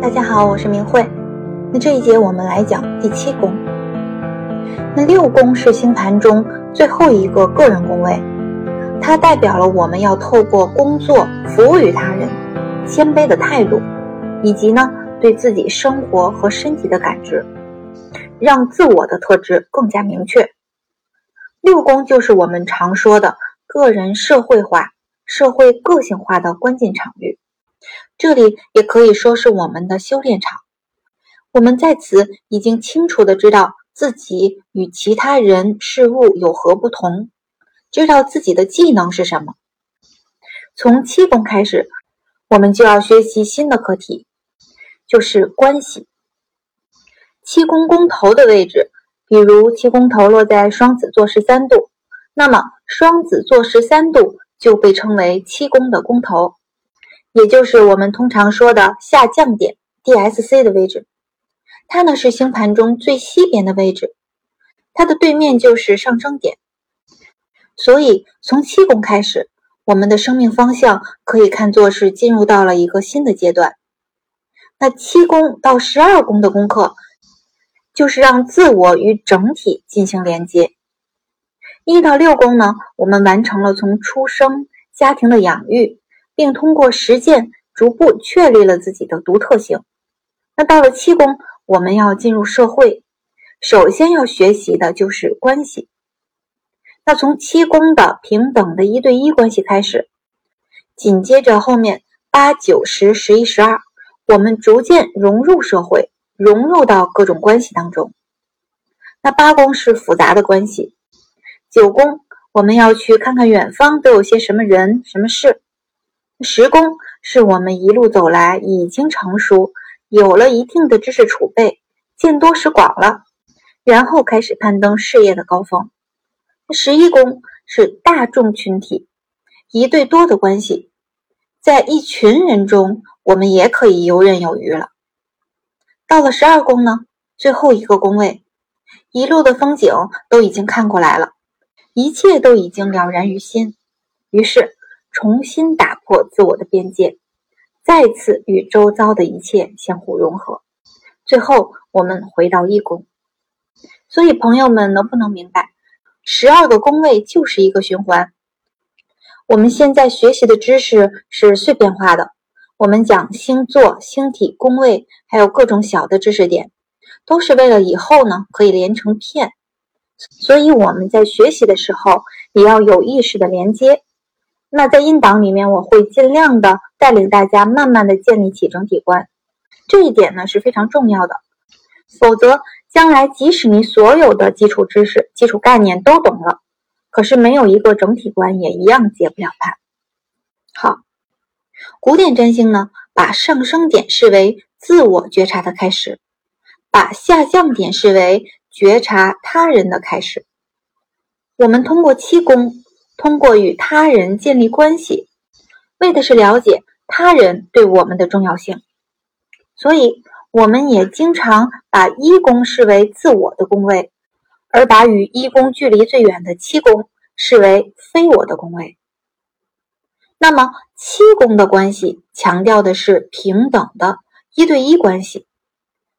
大家好，我是明慧。那这一节我们来讲第七宫。那六宫是星盘中最后一个个人宫位，它代表了我们要透过工作服务于他人、谦卑的态度，以及呢对自己生活和身体的感知，让自我的特质更加明确。六宫就是我们常说的个人社会化、社会个性化的关键场域。这里也可以说是我们的修炼场。我们在此已经清楚的知道自己与其他人事物有何不同，知道自己的技能是什么。从七宫开始，我们就要学习新的课题，就是关系。七宫宫头的位置，比如七宫头落在双子座十三度，那么双子座十三度就被称为七宫的宫头。也就是我们通常说的下降点 DSC 的位置，它呢是星盘中最西边的位置，它的对面就是上升点。所以从七宫开始，我们的生命方向可以看作是进入到了一个新的阶段。那七宫到十二宫的功课，就是让自我与整体进行连接。一到六宫呢，我们完成了从出生、家庭的养育。并通过实践逐步确立了自己的独特性。那到了七宫，我们要进入社会，首先要学习的就是关系。那从七宫的平等的一对一关系开始，紧接着后面八九十十一十二，我们逐渐融入社会，融入到各种关系当中。那八宫是复杂的关系，九宫我们要去看看远方都有些什么人、什么事。十宫是我们一路走来已经成熟，有了一定的知识储备，见多识广了，然后开始攀登事业的高峰。十一宫是大众群体，一对多的关系，在一群人中，我们也可以游刃有余了。到了十二宫呢，最后一个宫位，一路的风景都已经看过来了，一切都已经了然于心，于是。重新打破自我的边界，再次与周遭的一切相互融合，最后我们回到一宫。所以，朋友们能不能明白，十二个宫位就是一个循环？我们现在学习的知识是碎片化的，我们讲星座、星体、宫位，还有各种小的知识点，都是为了以后呢可以连成片。所以我们在学习的时候，也要有意识的连接。那在音档里面，我会尽量的带领大家慢慢的建立起整体观，这一点呢是非常重要的。否则，将来即使你所有的基础知识、基础概念都懂了，可是没有一个整体观，也一样解不了盘。好，古典占星呢，把上升点视为自我觉察的开始，把下降点视为觉察他人的开始。我们通过七宫。通过与他人建立关系，为的是了解他人对我们的重要性，所以我们也经常把一宫视为自我的宫位，而把与一宫距离最远的七宫视为非我的宫位。那么七宫的关系强调的是平等的一对一关系，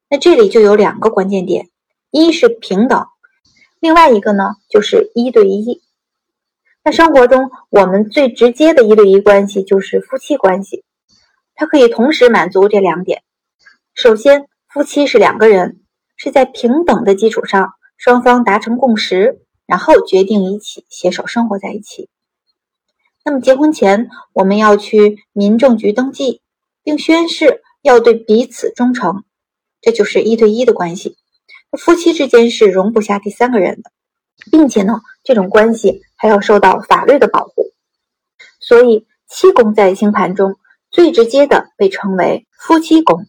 那这里就有两个关键点：一是平等，另外一个呢就是一对一。在生活中，我们最直接的一对一关系就是夫妻关系，它可以同时满足这两点。首先，夫妻是两个人，是在平等的基础上，双方达成共识，然后决定一起携手生活在一起。那么，结婚前我们要去民政局登记，并宣誓要对彼此忠诚，这就是一对一的关系。夫妻之间是容不下第三个人的。并且呢，这种关系还要受到法律的保护，所以七宫在星盘中最直接的被称为夫妻宫。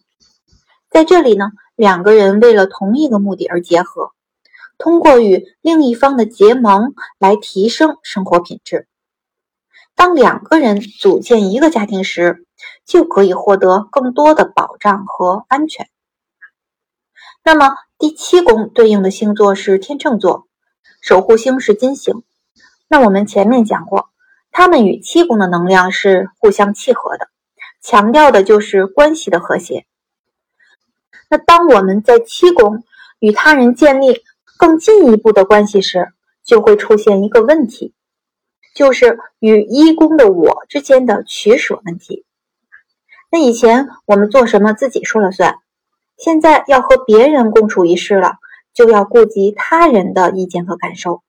在这里呢，两个人为了同一个目的而结合，通过与另一方的结盟来提升生活品质。当两个人组建一个家庭时，就可以获得更多的保障和安全。那么第七宫对应的星座是天秤座。守护星是金星，那我们前面讲过，它们与七宫的能量是互相契合的，强调的就是关系的和谐。那当我们在七宫与他人建立更进一步的关系时，就会出现一个问题，就是与一宫的我之间的取舍问题。那以前我们做什么自己说了算，现在要和别人共处一室了，就要顾及他人的意见和感受。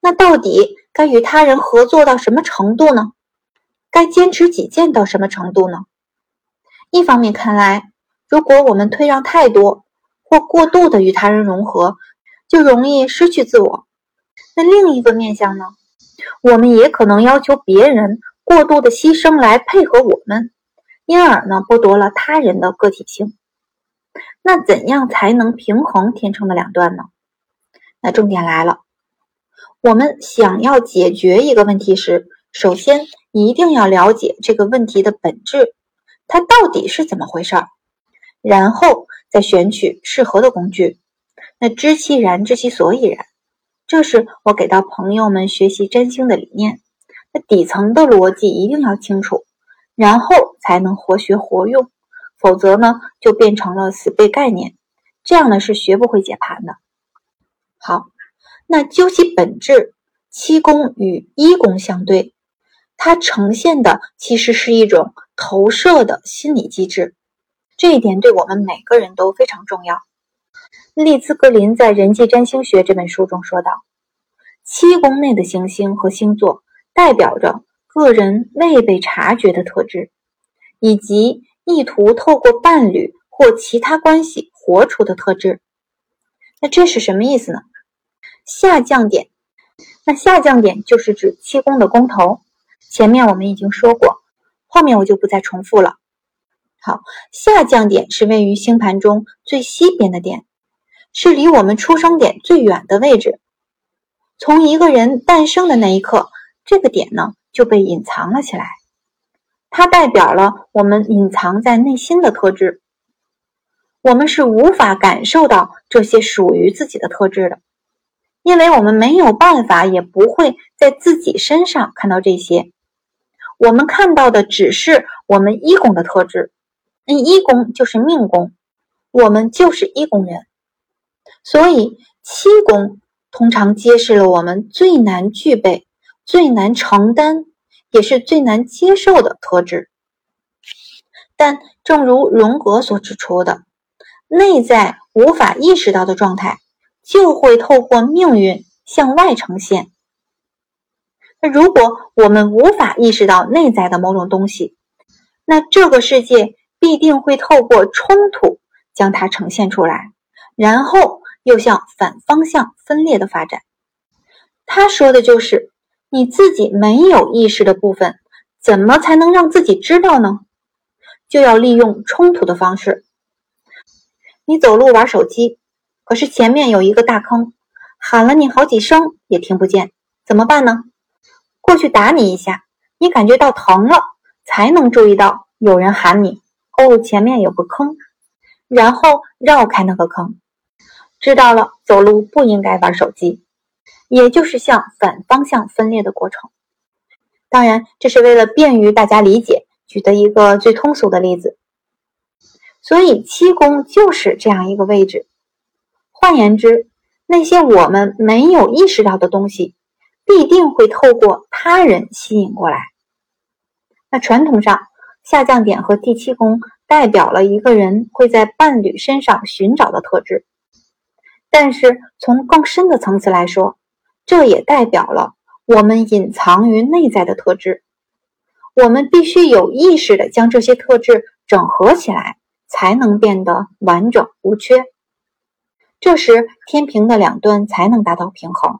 那到底该与他人合作到什么程度呢？该坚持己见到什么程度呢？一方面看来，如果我们退让太多或过度的与他人融合，就容易失去自我。那另一个面向呢？我们也可能要求别人过度的牺牲来配合我们。因而呢，剥夺了他人的个体性。那怎样才能平衡天秤的两端呢？那重点来了，我们想要解决一个问题时，首先一定要了解这个问题的本质，它到底是怎么回事儿，然后再选取适合的工具。那知其然，知其所以然，这是我给到朋友们学习占星的理念。那底层的逻辑一定要清楚。然后才能活学活用，否则呢就变成了死背概念，这样呢是学不会解盘的。好，那究其本质，七宫与一宫相对，它呈现的其实是一种投射的心理机制，这一点对我们每个人都非常重要。利兹格林在《人际占星学》这本书中说道，七宫内的行星和星座代表着。个人未被察觉的特质，以及意图透过伴侣或其他关系活出的特质，那这是什么意思呢？下降点，那下降点就是指七宫的宫头。前面我们已经说过，后面我就不再重复了。好，下降点是位于星盘中最西边的点，是离我们出生点最远的位置。从一个人诞生的那一刻，这个点呢？就被隐藏了起来，它代表了我们隐藏在内心的特质。我们是无法感受到这些属于自己的特质的，因为我们没有办法，也不会在自己身上看到这些。我们看到的只是我们一宫的特质，那，一宫就是命宫，我们就是一宫人。所以七宫通常揭示了我们最难具备。最难承担，也是最难接受的特质。但正如荣格所指出的，内在无法意识到的状态，就会透过命运向外呈现。那如果我们无法意识到内在的某种东西，那这个世界必定会透过冲突将它呈现出来，然后又向反方向分裂的发展。他说的就是。你自己没有意识的部分，怎么才能让自己知道呢？就要利用冲突的方式。你走路玩手机，可是前面有一个大坑，喊了你好几声也听不见，怎么办呢？过去打你一下，你感觉到疼了，才能注意到有人喊你哦，前面有个坑，然后绕开那个坑，知道了走路不应该玩手机。也就是向反方向分裂的过程。当然，这是为了便于大家理解，举的一个最通俗的例子。所以，七宫就是这样一个位置。换言之，那些我们没有意识到的东西，必定会透过他人吸引过来。那传统上，下降点和第七宫代表了一个人会在伴侣身上寻找的特质。但是，从更深的层次来说，这也代表了我们隐藏于内在的特质，我们必须有意识的将这些特质整合起来，才能变得完整无缺。这时，天平的两端才能达到平衡。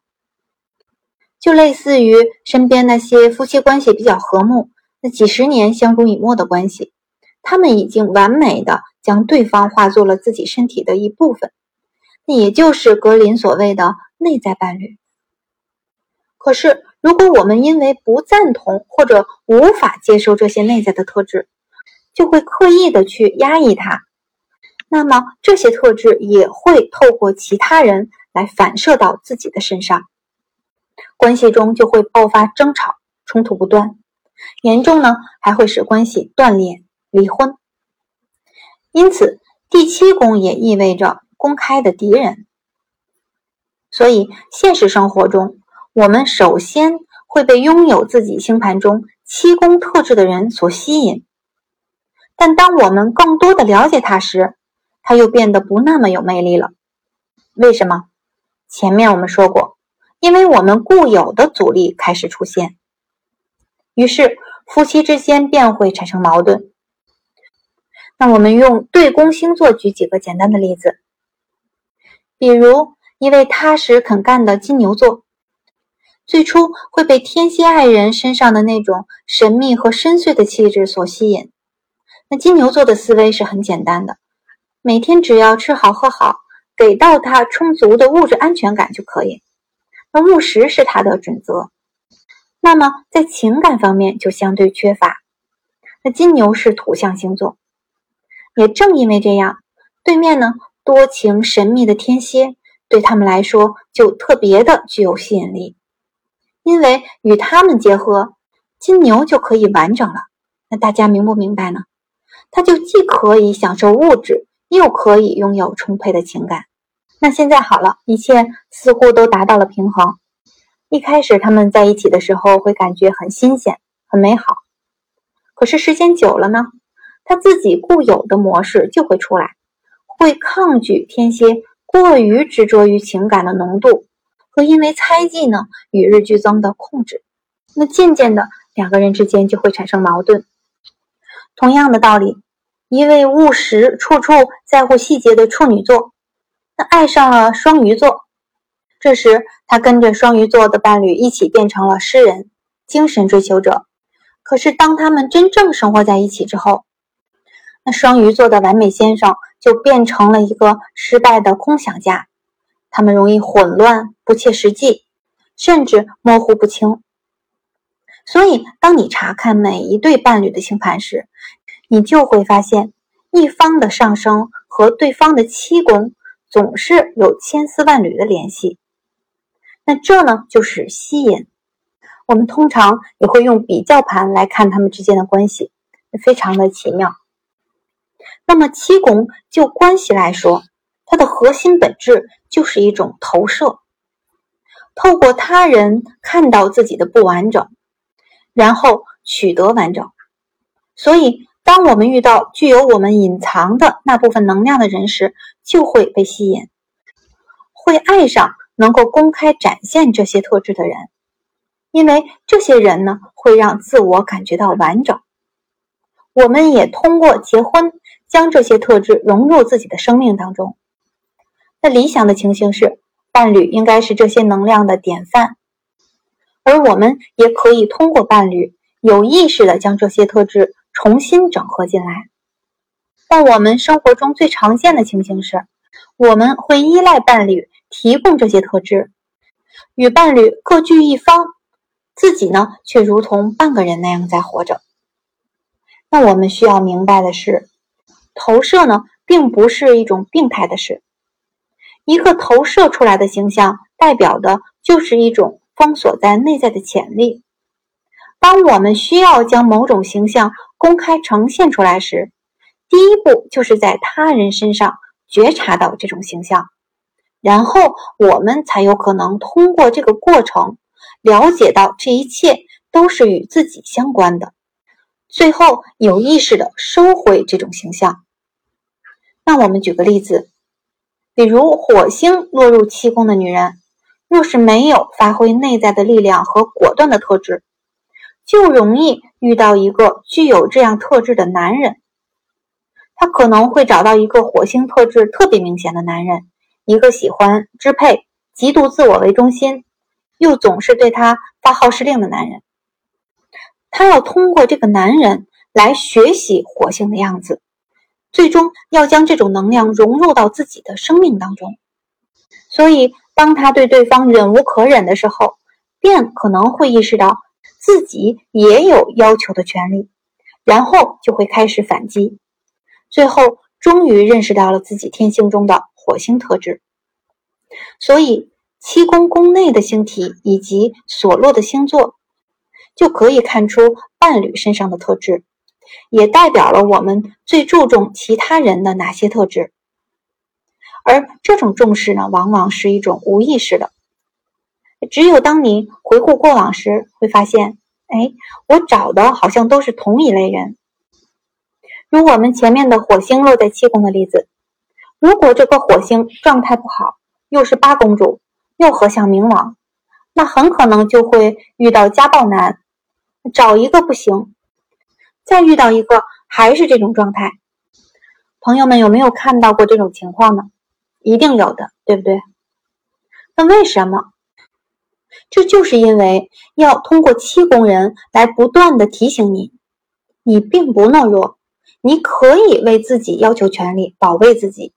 就类似于身边那些夫妻关系比较和睦、那几十年相濡以沫的关系，他们已经完美的将对方化作了自己身体的一部分，那也就是格林所谓的内在伴侣。可是，如果我们因为不赞同或者无法接受这些内在的特质，就会刻意的去压抑它，那么这些特质也会透过其他人来反射到自己的身上，关系中就会爆发争吵，冲突不断，严重呢还会使关系断裂、离婚。因此，第七宫也意味着公开的敌人。所以，现实生活中，我们首先会被拥有自己星盘中七宫特质的人所吸引。但当我们更多的了解他时，他又变得不那么有魅力了。为什么？前面我们说过，因为我们固有的阻力开始出现，于是夫妻之间便会产生矛盾。那我们用对宫星座举几个简单的例子，比如一位踏实肯干的金牛座，最初会被天蝎爱人身上的那种神秘和深邃的气质所吸引。那金牛座的思维是很简单的，每天只要吃好喝好，给到他充足的物质安全感就可以。那务实是他的准则。那么在情感方面就相对缺乏。那金牛是土象星座，也正因为这样，对面呢多情神秘的天蝎对他们来说就特别的具有吸引力，因为与他们结合，金牛就可以完整了。那大家明不明白呢？他就既可以享受物质，又可以拥有充沛的情感。那现在好了，一切似乎都达到了平衡。一开始他们在一起的时候会感觉很新鲜、很美好，可是时间久了呢，他自己固有的模式就会出来，会抗拒天蝎过于执着于情感的浓度，和因为猜忌呢与日俱增的控制。那渐渐的，两个人之间就会产生矛盾。同样的道理，一位务实、处处在乎细节的处女座，那爱上了双鱼座。这时，他跟着双鱼座的伴侣一起变成了诗人、精神追求者。可是，当他们真正生活在一起之后，那双鱼座的完美先生就变成了一个失败的空想家。他们容易混乱、不切实际，甚至模糊不清。所以，当你查看每一对伴侣的星盘时，你就会发现，一方的上升和对方的七宫总是有千丝万缕的联系。那这呢，就是吸引。我们通常也会用比较盘来看他们之间的关系，非常的奇妙。那么七宫就关系来说，它的核心本质就是一种投射，透过他人看到自己的不完整。然后取得完整。所以，当我们遇到具有我们隐藏的那部分能量的人时，就会被吸引，会爱上能够公开展现这些特质的人，因为这些人呢，会让自我感觉到完整。我们也通过结婚将这些特质融入自己的生命当中。那理想的情形是，伴侣应该是这些能量的典范。而我们也可以通过伴侣有意识的将这些特质重新整合进来。但我们生活中最常见的情形是，我们会依赖伴侣提供这些特质，与伴侣各据一方，自己呢却如同半个人那样在活着。那我们需要明白的是，投射呢并不是一种病态的事，一个投射出来的形象代表的就是一种。封锁在内在的潜力。当我们需要将某种形象公开呈现出来时，第一步就是在他人身上觉察到这种形象，然后我们才有可能通过这个过程了解到这一切都是与自己相关的，最后有意识的收回这种形象。那我们举个例子，比如火星落入七宫的女人。若是没有发挥内在的力量和果断的特质，就容易遇到一个具有这样特质的男人。他可能会找到一个火星特质特别明显的男人，一个喜欢支配、极度自我为中心，又总是对他发号施令的男人。他要通过这个男人来学习火星的样子，最终要将这种能量融入到自己的生命当中。所以。当他对对方忍无可忍的时候，便可能会意识到自己也有要求的权利，然后就会开始反击，最后终于认识到了自己天性中的火星特质。所以，七宫宫内的星体以及所落的星座，就可以看出伴侣身上的特质，也代表了我们最注重其他人的哪些特质。而这种重视呢，往往是一种无意识的。只有当你回顾过往时，会发现，哎，我找的好像都是同一类人。如我们前面的火星落在七宫的例子，如果这个火星状态不好，又是八公主，又合相冥王，那很可能就会遇到家暴男，找一个不行，再遇到一个还是这种状态。朋友们有没有看到过这种情况呢？一定有的，对不对？那为什么？这就是因为要通过七宫人来不断的提醒你，你并不懦弱，你可以为自己要求权利，保卫自己，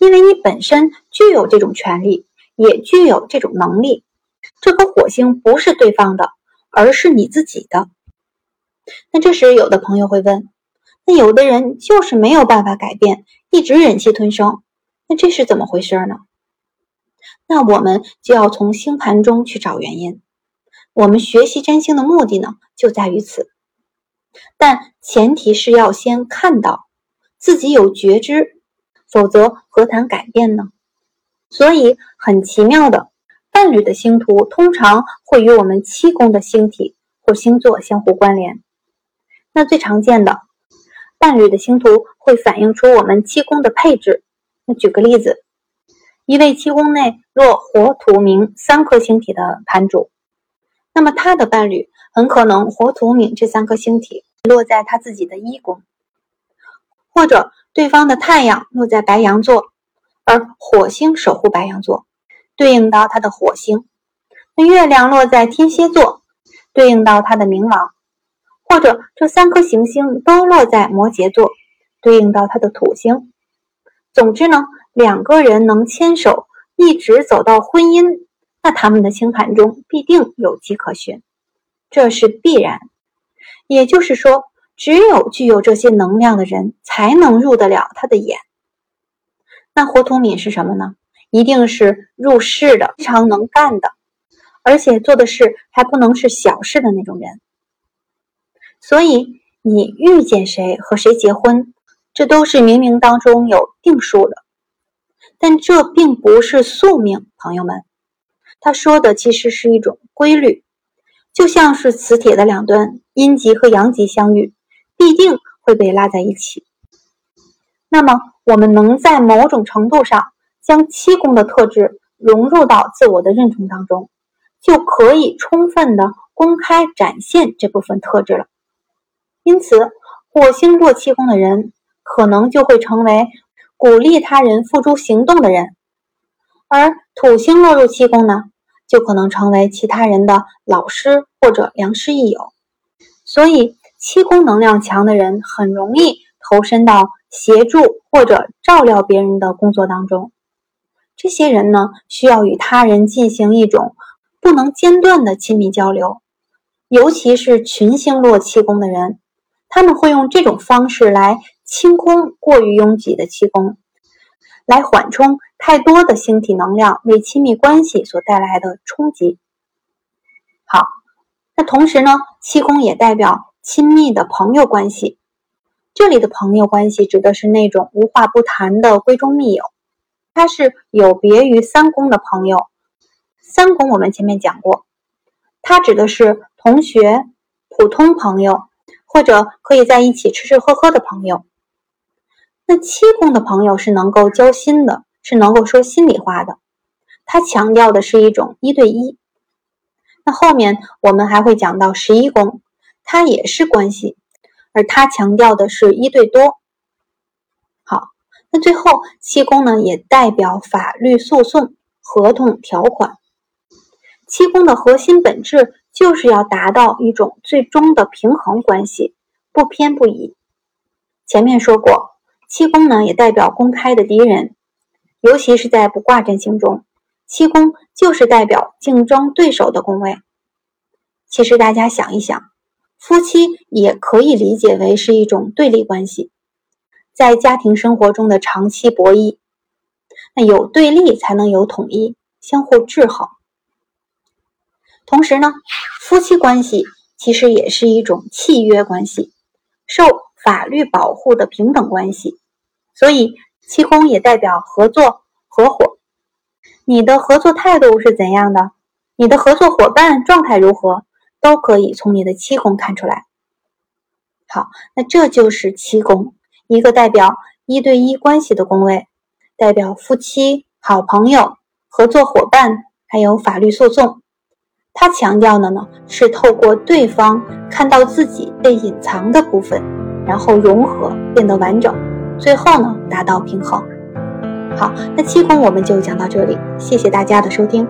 因为你本身具有这种权利，也具有这种能力。这颗火星不是对方的，而是你自己的。那这时，有的朋友会问：那有的人就是没有办法改变，一直忍气吞声。那这是怎么回事呢？那我们就要从星盘中去找原因。我们学习占星的目的呢，就在于此。但前提是要先看到自己有觉知，否则何谈改变呢？所以很奇妙的，伴侣的星图通常会与我们七宫的星体或星座相互关联。那最常见的，伴侣的星图会反映出我们七宫的配置。那举个例子，一位七宫内若火、土、冥三颗星体的盘主，那么他的伴侣很可能火、土、冥这三颗星体落在他自己的一宫，或者对方的太阳落在白羊座，而火星守护白羊座，对应到他的火星；那月亮落在天蝎座，对应到他的冥王，或者这三颗行星都落在摩羯座，对应到他的土星。总之呢，两个人能牵手一直走到婚姻，那他们的星盘中必定有迹可循，这是必然。也就是说，只有具有这些能量的人，才能入得了他的眼。那火土敏是什么呢？一定是入世的，非常能干的，而且做的事还不能是小事的那种人。所以，你遇见谁和谁结婚？这都是冥冥当中有定数的，但这并不是宿命，朋友们。他说的其实是一种规律，就像是磁铁的两端，阴极和阳极相遇，必定会被拉在一起。那么，我们能在某种程度上将七宫的特质融入到自我的认同当中，就可以充分的公开展现这部分特质了。因此，火星落七宫的人。可能就会成为鼓励他人付诸行动的人，而土星落入七宫呢，就可能成为其他人的老师或者良师益友。所以，七宫能量强的人很容易投身到协助或者照料别人的工作当中。这些人呢，需要与他人进行一种不能间断的亲密交流，尤其是群星落七宫的人，他们会用这种方式来。清空过于拥挤的气宫，来缓冲太多的星体能量为亲密关系所带来的冲击。好，那同时呢，七宫也代表亲密的朋友关系。这里的朋友关系指的是那种无话不谈的闺中密友，它是有别于三宫的朋友。三宫我们前面讲过，它指的是同学、普通朋友，或者可以在一起吃吃喝喝的朋友。那七宫的朋友是能够交心的，是能够说心里话的。他强调的是一种一对一。那后面我们还会讲到十一宫，它也是关系，而它强调的是一对多。好，那最后七宫呢，也代表法律诉讼、合同条款。七宫的核心本质就是要达到一种最终的平衡关系，不偏不倚。前面说过。七宫呢，也代表公开的敌人，尤其是在不卦阵型中，七宫就是代表竞争对手的宫位。其实大家想一想，夫妻也可以理解为是一种对立关系，在家庭生活中的长期博弈，那有对立才能有统一，相互制衡。同时呢，夫妻关系其实也是一种契约关系，受法律保护的平等关系。所以七宫也代表合作、合伙。你的合作态度是怎样的？你的合作伙伴状态如何？都可以从你的七宫看出来。好，那这就是七宫，一个代表一对一关系的宫位，代表夫妻、好朋友、合作伙伴，还有法律诉讼。他强调的呢，是透过对方看到自己被隐藏的部分，然后融合变得完整，最后呢达到平衡。好，那七宫我们就讲到这里，谢谢大家的收听。